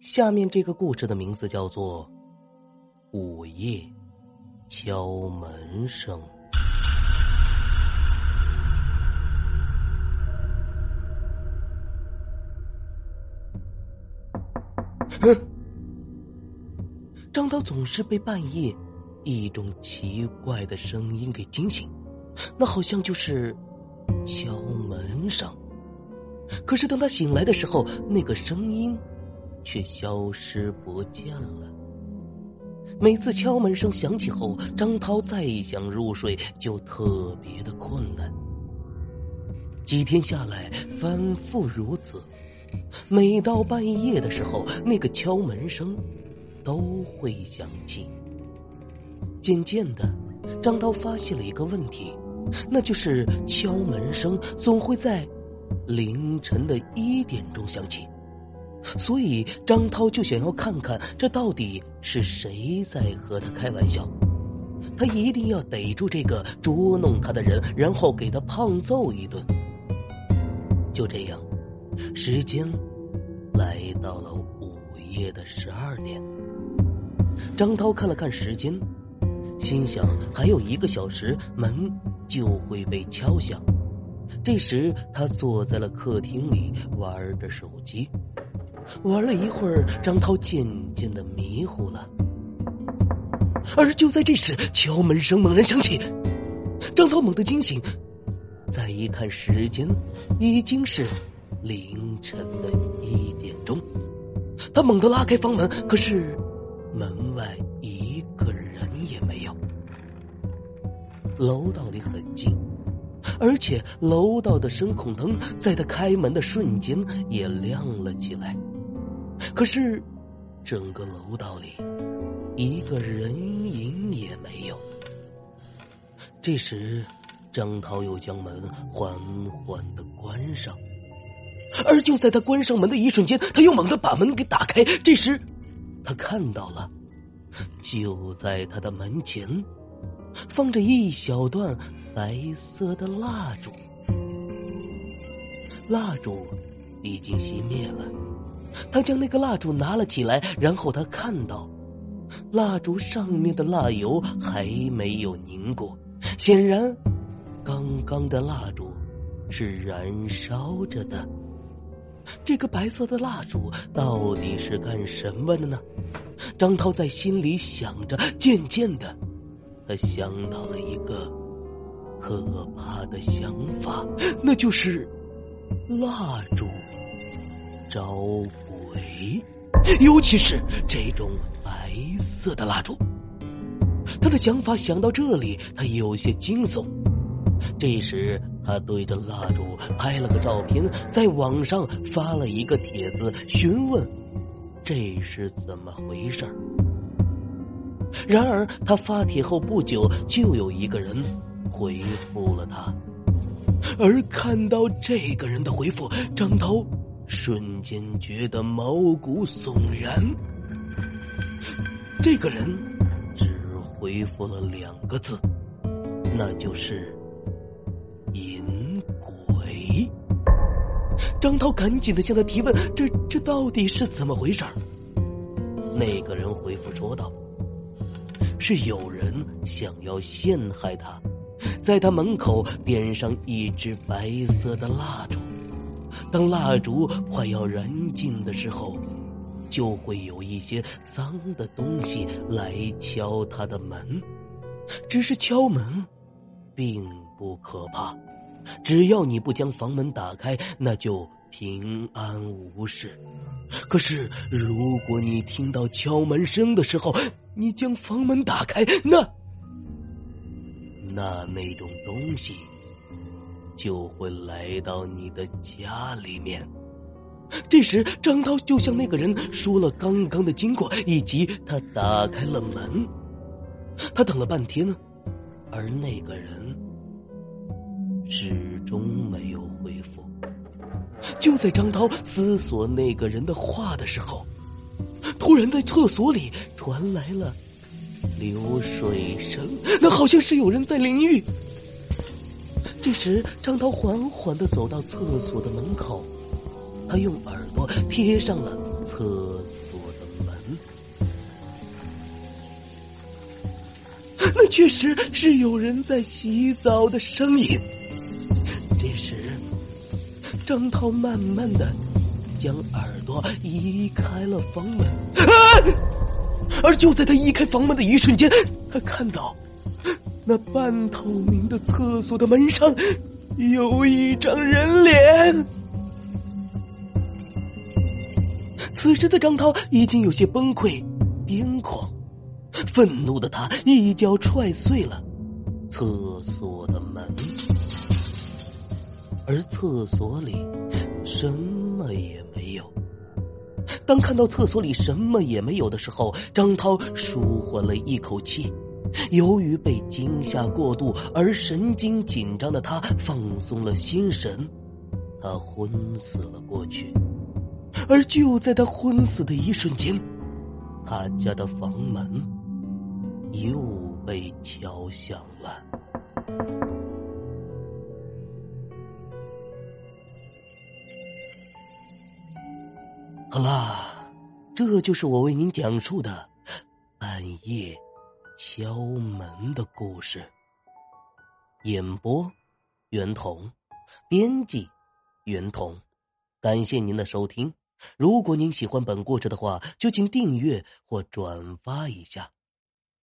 下面这个故事的名字叫做《午夜敲门声》。张涛总是被半夜一种奇怪的声音给惊醒，那好像就是敲门声。可是当他醒来的时候，那个声音却消失不见了。每次敲门声响起后，张涛再想入睡就特别的困难。几天下来，反复如此。每到半夜的时候，那个敲门声都会响起。渐渐的，张涛发现了一个问题，那就是敲门声总会在凌晨的一点钟响起。所以，张涛就想要看看这到底是谁在和他开玩笑。他一定要逮住这个捉弄他的人，然后给他胖揍一顿。就这样。时间来到了午夜的十二点，张涛看了看时间，心想还有一个小时门就会被敲响。这时他坐在了客厅里玩着手机，玩了一会儿，张涛渐渐的迷糊了。而就在这时，敲门声猛然响起，张涛猛地惊醒，再一看时间，已经是。凌晨的一点钟，他猛地拉开房门，可是门外一个人也没有。楼道里很静，而且楼道的声控灯在他开门的瞬间也亮了起来。可是，整个楼道里一个人影也没有。这时，张涛又将门缓缓的关上。而就在他关上门的一瞬间，他又猛地把门给打开。这时，他看到了，就在他的门前，放着一小段白色的蜡烛。蜡烛已经熄灭了，他将那个蜡烛拿了起来，然后他看到，蜡烛上面的蜡油还没有凝固，显然，刚刚的蜡烛是燃烧着的。这个白色的蜡烛到底是干什么的呢？张涛在心里想着，渐渐的，他想到了一个可怕的想法，那就是蜡烛招鬼，尤其是这种白色的蜡烛。他的想法想到这里，他有些惊悚。这时。他对着蜡烛拍了个照片，在网上发了一个帖子，询问这是怎么回事然而，他发帖后不久，就有一个人回复了他。而看到这个人的回复，张涛瞬间觉得毛骨悚然。这个人只回复了两个字，那就是。引鬼！张涛赶紧的向他提问：“这这到底是怎么回事？”那个人回复说道：“是有人想要陷害他，在他门口点上一支白色的蜡烛，当蜡烛快要燃尽的时候，就会有一些脏的东西来敲他的门。只是敲门，并……”不可怕，只要你不将房门打开，那就平安无事。可是，如果你听到敲门声的时候，你将房门打开，那那那种东西就会来到你的家里面。这时，张涛就向那个人说了刚刚的经过，以及他打开了门。他等了半天呢，而那个人。始终没有回复。就在张涛思索那个人的话的时候，突然在厕所里传来了流水声，那好像是有人在淋浴。这时张涛缓缓的走到厕所的门口他用耳朵贴上了厕所的门。那确实是有人在洗澡的声音。这时张涛慢慢的将耳朵移开了房门。而就在他移开房门的一瞬间他看到那半透明的厕所的门上有一张人脸。此时的张涛已经有些崩溃、癫狂。愤怒的他一脚踹碎了厕所的门，而厕所里什么也没有。当看到厕所里什么也没有的时候，张涛舒缓了一口气。由于被惊吓过度而神经紧张的他放松了心神，他昏死了过去。而就在他昏死的一瞬间，他家的房门。又被敲响了。好啦，这就是我为您讲述的半夜敲门的故事。演播：袁童，编辑：袁童。感谢您的收听。如果您喜欢本故事的话，就请订阅或转发一下。